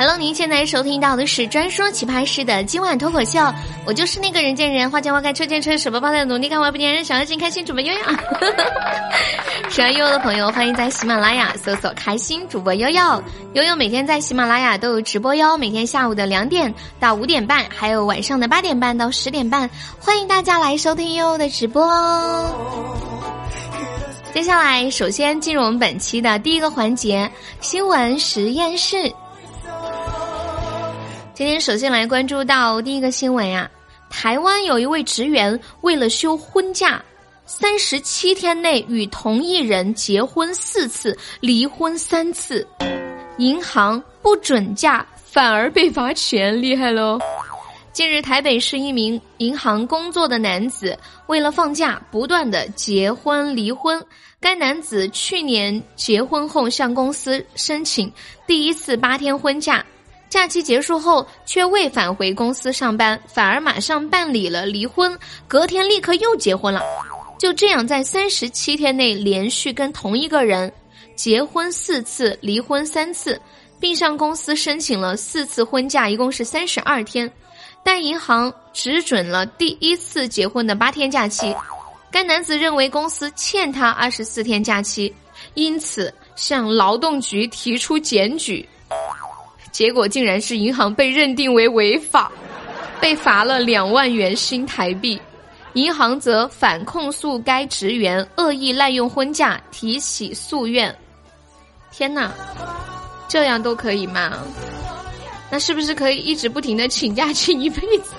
Hello，您现在收听到的是专说奇葩事的今晚脱口秀，我就是那个人见人，花见花开，车见车，手抱抱的努力干活不粘人，小开心开心主播悠悠。喜欢悠悠的朋友，欢迎在喜马拉雅搜索“开心主播悠悠”。悠悠每天在喜马拉雅都有直播哟，每天下午的两点到五点半，还有晚上的八点半到十点半，欢迎大家来收听悠悠的直播哦。接下来，首先进入我们本期的第一个环节——新闻实验室。今天首先来关注到第一个新闻呀，台湾有一位职员为了休婚假，三十七天内与同一人结婚四次，离婚三次，银行不准假反而被罚钱，厉害喽！近日，台北市一名银行工作的男子为了放假，不断的结婚离婚。该男子去年结婚后向公司申请第一次八天婚假。假期结束后，却未返回公司上班，反而马上办理了离婚，隔天立刻又结婚了。就这样，在三十七天内连续跟同一个人结婚四次，离婚三次，并向公司申请了四次婚假，一共是三十二天，但银行只准了第一次结婚的八天假期。该男子认为公司欠他二十四天假期，因此向劳动局提出检举。结果竟然是银行被认定为违法，被罚了两万元新台币。银行则反控诉该职员恶意滥用婚假，提起诉愿。天哪，这样都可以吗？那是不是可以一直不停的请假请一辈子？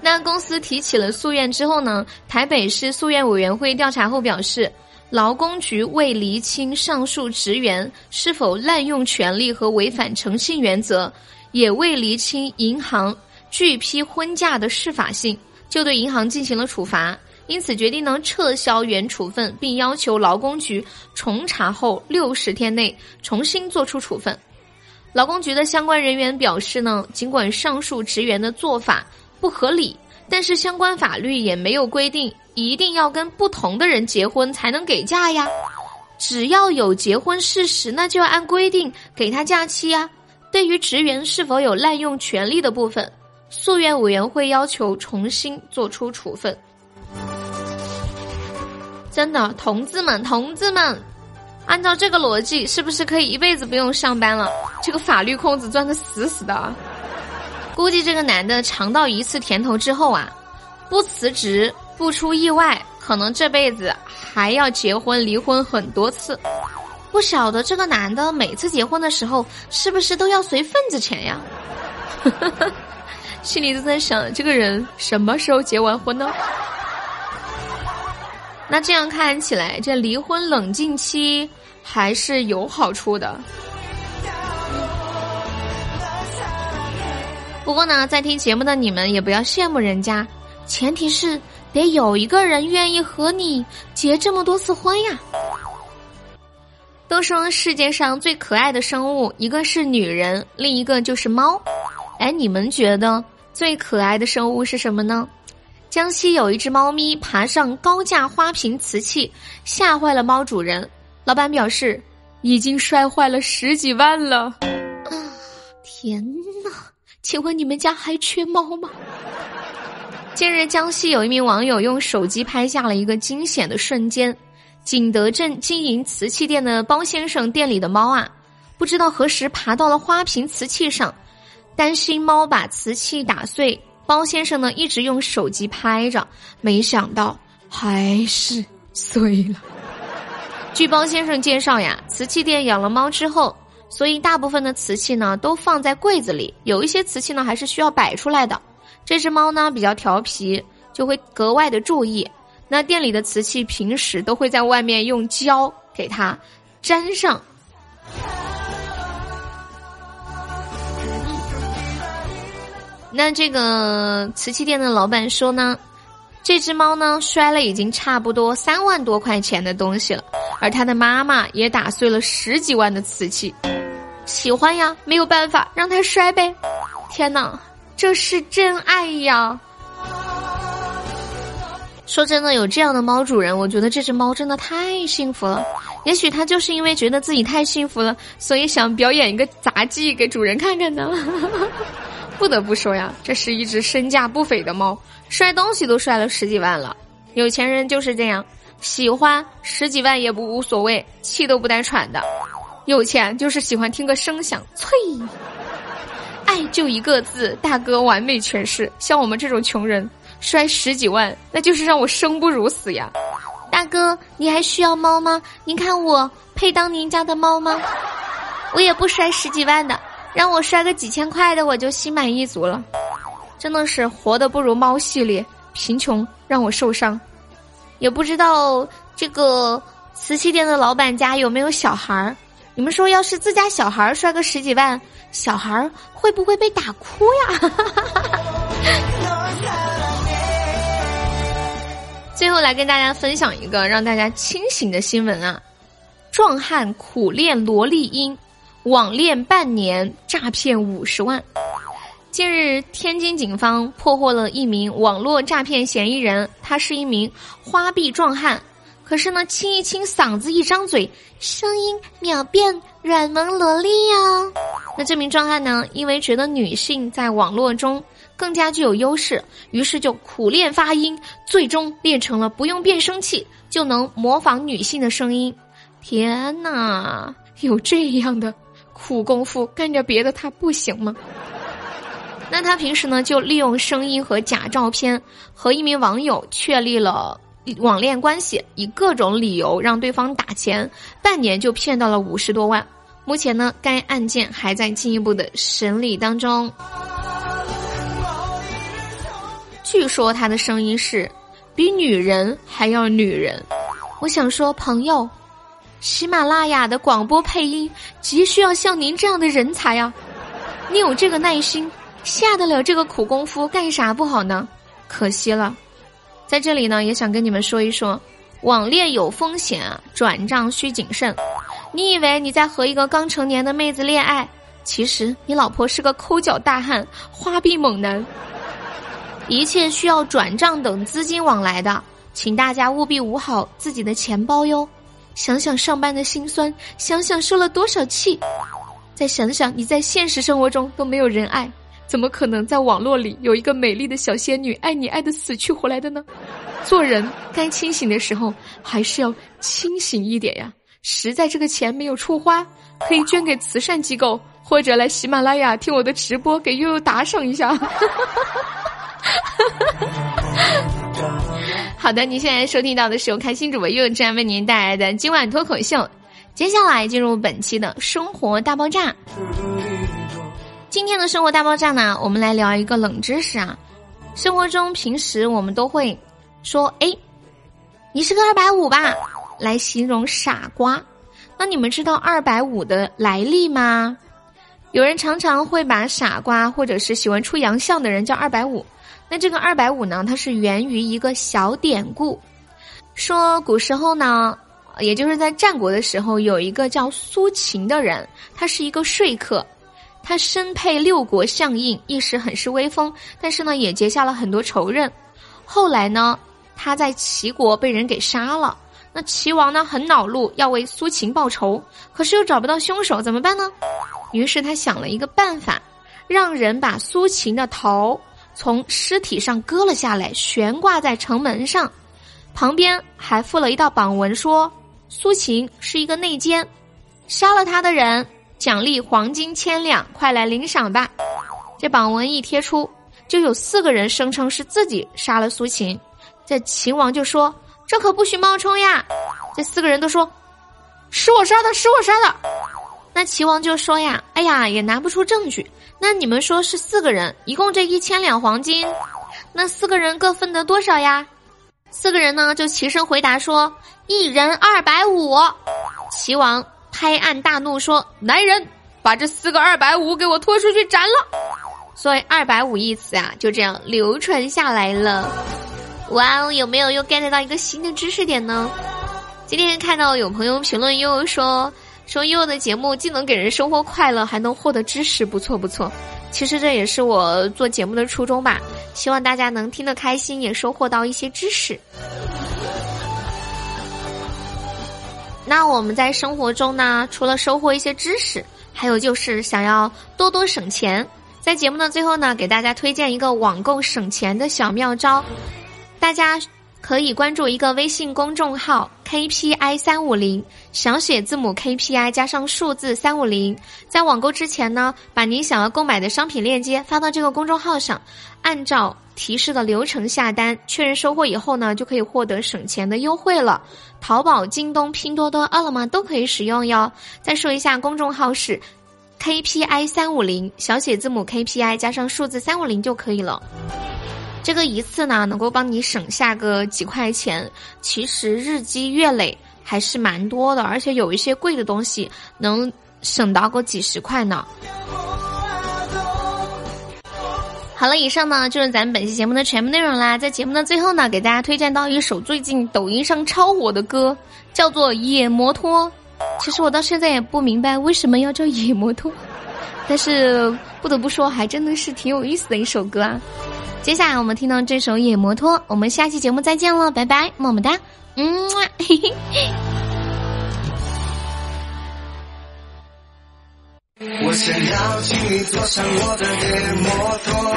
那公司提起了诉愿之后呢？台北市诉愿委员会调查后表示。劳工局未厘清上述职员是否滥用权力和违反诚信原则，也未厘清银行拒批婚假的适法性，就对银行进行了处罚。因此决定呢撤销原处分，并要求劳工局重查后六十天内重新作出处分。劳工局的相关人员表示呢，尽管上述职员的做法不合理，但是相关法律也没有规定。一定要跟不同的人结婚才能给假呀！只要有结婚事实，那就要按规定给他假期呀。对于职员是否有滥用权力的部分，诉愿委员会要求重新作出处分。真的，同志们，同志们，按照这个逻辑，是不是可以一辈子不用上班了？这个法律空子钻的死死的。估计这个男的尝到一次甜头之后啊，不辞职。不出意外，可能这辈子还要结婚离婚很多次。不晓得这个男的每次结婚的时候，是不是都要随份子钱呀？心里都在想，这个人什么时候结完婚呢？那这样看起来，这离婚冷静期还是有好处的。不过呢，在听节目的你们也不要羡慕人家，前提是。得有一个人愿意和你结这么多次婚呀！都说世界上最可爱的生物，一个是女人，另一个就是猫。哎，你们觉得最可爱的生物是什么呢？江西有一只猫咪爬上高价花瓶瓷器，吓坏了猫主人。老板表示，已经摔坏了十几万了。啊，天哪！请问你们家还缺猫吗？近日，江西有一名网友用手机拍下了一个惊险的瞬间。景德镇经营瓷器店的包先生店里的猫啊，不知道何时爬到了花瓶瓷器上，担心猫把瓷器打碎，包先生呢一直用手机拍着，没想到还是碎了。据包先生介绍呀，瓷器店养了猫之后，所以大部分的瓷器呢都放在柜子里，有一些瓷器呢还是需要摆出来的。这只猫呢比较调皮，就会格外的注意。那店里的瓷器平时都会在外面用胶给它粘上。那这个瓷器店的老板说呢，这只猫呢摔了已经差不多三万多块钱的东西了，而它的妈妈也打碎了十几万的瓷器，喜欢呀，没有办法让它摔呗。天呐！这是真爱呀！说真的，有这样的猫主人，我觉得这只猫真的太幸福了。也许它就是因为觉得自己太幸福了，所以想表演一个杂技给主人看看呢。不得不说呀，这是一只身价不菲的猫，摔东西都摔了十几万了。有钱人就是这样，喜欢十几万也不无所谓，气都不带喘的。有钱就是喜欢听个声响，脆。爱就一个字，大哥完美诠释。像我们这种穷人。摔十几万，那就是让我生不如死呀！大哥，你还需要猫吗？您看我配当您家的猫吗？我也不摔十几万的，让我摔个几千块的，我就心满意足了。真的是活的不如猫系列，贫穷让我受伤。也不知道这个瓷器店的老板家有没有小孩儿？你们说，要是自家小孩摔个十几万，小孩会不会被打哭呀？最后来跟大家分享一个让大家清醒的新闻啊！壮汉苦练萝莉音，网恋半年诈骗五十万。近日，天津警方破获了一名网络诈骗嫌疑人，他是一名花臂壮汉，可是呢，清一清嗓子，一张嘴，声音秒变软萌萝莉呀。那这名壮汉呢，因为觉得女性在网络中。更加具有优势，于是就苦练发音，最终练成了不用变声器就能模仿女性的声音。天哪，有这样的苦功夫，干点别的他不行吗？那他平时呢，就利用声音和假照片和一名网友确立了网恋关系，以各种理由让对方打钱，半年就骗到了五十多万。目前呢，该案件还在进一步的审理当中。据说他的声音是比女人还要女人。我想说，朋友，喜马拉雅的广播配音急需要像您这样的人才啊！你有这个耐心，下得了这个苦功夫，干啥不好呢？可惜了。在这里呢，也想跟你们说一说，网恋有风险，转账需谨慎。你以为你在和一个刚成年的妹子恋爱，其实你老婆是个抠脚大汉、花臂猛男。一切需要转账等资金往来的，请大家务必捂好自己的钱包哟。想想上班的辛酸，想想受了多少气，再想想你在现实生活中都没有人爱，怎么可能在网络里有一个美丽的小仙女爱你爱的死去活来的呢？做人该清醒的时候还是要清醒一点呀。实在这个钱没有处花，可以捐给慈善机构，或者来喜马拉雅听我的直播，给悠悠打赏一下。好的，您现在收听到的是由开心主播悠悠这样为您带来的今晚脱口秀。接下来进入本期的生活大爆炸。今天的生活大爆炸呢，我们来聊一个冷知识啊。生活中平时我们都会说：“哎，你是个二百五吧？”来形容傻瓜。那你们知道二百五的来历吗？有人常常会把傻瓜或者是喜欢出洋相的人叫二百五。那这个二百五呢？它是源于一个小典故，说古时候呢，也就是在战国的时候，有一个叫苏秦的人，他是一个说客，他身配六国相印，一时很是威风，但是呢，也结下了很多仇人。后来呢，他在齐国被人给杀了，那齐王呢很恼怒，要为苏秦报仇，可是又找不到凶手，怎么办呢？于是他想了一个办法，让人把苏秦的头。从尸体上割了下来，悬挂在城门上，旁边还附了一道榜文，说苏秦是一个内奸，杀了他的人奖励黄金千两，快来领赏吧。这榜文一贴出，就有四个人声称是自己杀了苏秦，这秦王就说这可不许冒充呀。这四个人都说是我杀的，是我杀的。那齐王就说呀，哎呀，也拿不出证据。那你们说是四个人，一共这一千两黄金，那四个人各分得多少呀？四个人呢就齐声回答说，一人二百五。齐王拍案大怒说，来人，把这四个二百五给我拖出去斩了。所以二百五一词啊，就这样流传下来了。哇哦，有没有又 get 到一个新的知识点呢？今天看到有朋友评论又说。说悠悠的节目既能给人生活快乐，还能获得知识，不错不错。其实这也是我做节目的初衷吧，希望大家能听得开心，也收获到一些知识。那我们在生活中呢，除了收获一些知识，还有就是想要多多省钱。在节目的最后呢，给大家推荐一个网购省钱的小妙招，大家。可以关注一个微信公众号 KPI 三五零，小写字母 KPI 加上数字三五零。在网购之前呢，把您想要购买的商品链接发到这个公众号上，按照提示的流程下单，确认收货以后呢，就可以获得省钱的优惠了。淘宝、京东、拼多多、饿了么都可以使用哟。再说一下，公众号是 KPI 三五零，小写字母 KPI 加上数字三五零就可以了。这个一次呢，能够帮你省下个几块钱，其实日积月累还是蛮多的，而且有一些贵的东西能省到个几十块呢。好了，以上呢就是咱们本期节目的全部内容啦。在节目的最后呢，给大家推荐到一首最近抖音上超火的歌，叫做《野摩托》。其实我到现在也不明白为什么要叫野摩托，但是不得不说，还真的是挺有意思的一首歌啊。接下来我们听到这首《野摩托》，我们下期节目再见了，拜拜，么么哒，嗯，嘿嘿。想要请你坐上我的野摩托。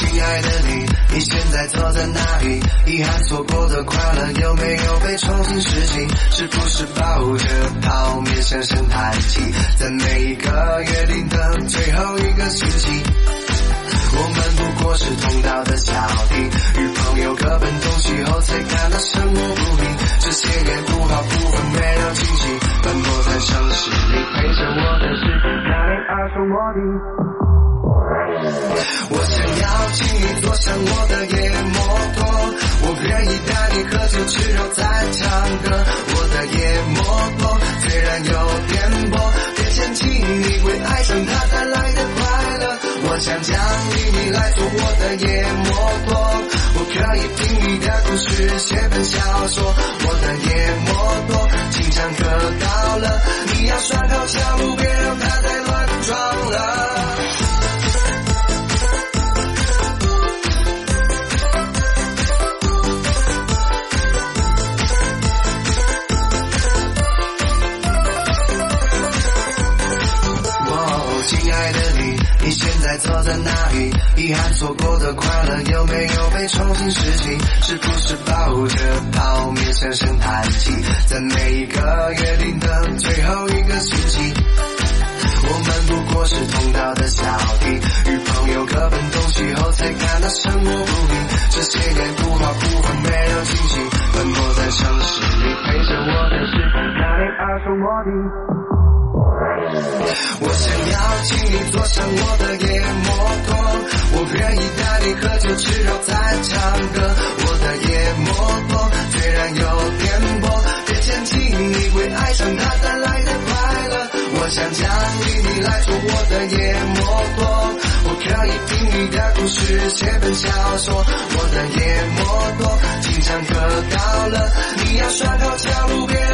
亲爱的你，你现在坐在哪里？遗憾错过的快乐有没有重新拾起？是不是抱着泡面相声叹气？在每一个约定的最后一个星期，我们不过是同道的小弟，与朋友各奔东西后才感到生活不平。这些年不好不坏没有惊喜，奔波在城市里，陪着我的是那年耳熟落地。我想要请你坐上我的野摩，愿意带你喝酒吃肉再唱歌。我的野摩托虽然有颠簸，别嫌弃，你会爱上它带来的快乐。我想奖励你来坐我的野摩托，我可以听你的故事，写本小说。我的野摩托经常可到了，你要拴好小路，边坐在那里？遗憾错过的快乐有没有被重新拾起？是不是抱着泡面声声叹气？在每一个约定的最后一个星期，我们不过是同道的小弟，与朋友各奔东西后才感到生活不易。这些年不好不坏没有惊喜，奔波在城市里，陪着我的是那年耳熟落地。想奖励你来做我的夜摩托，我可以听你的故事，写本小说。我的夜摩托经常喝到了，你要拴好小路，别。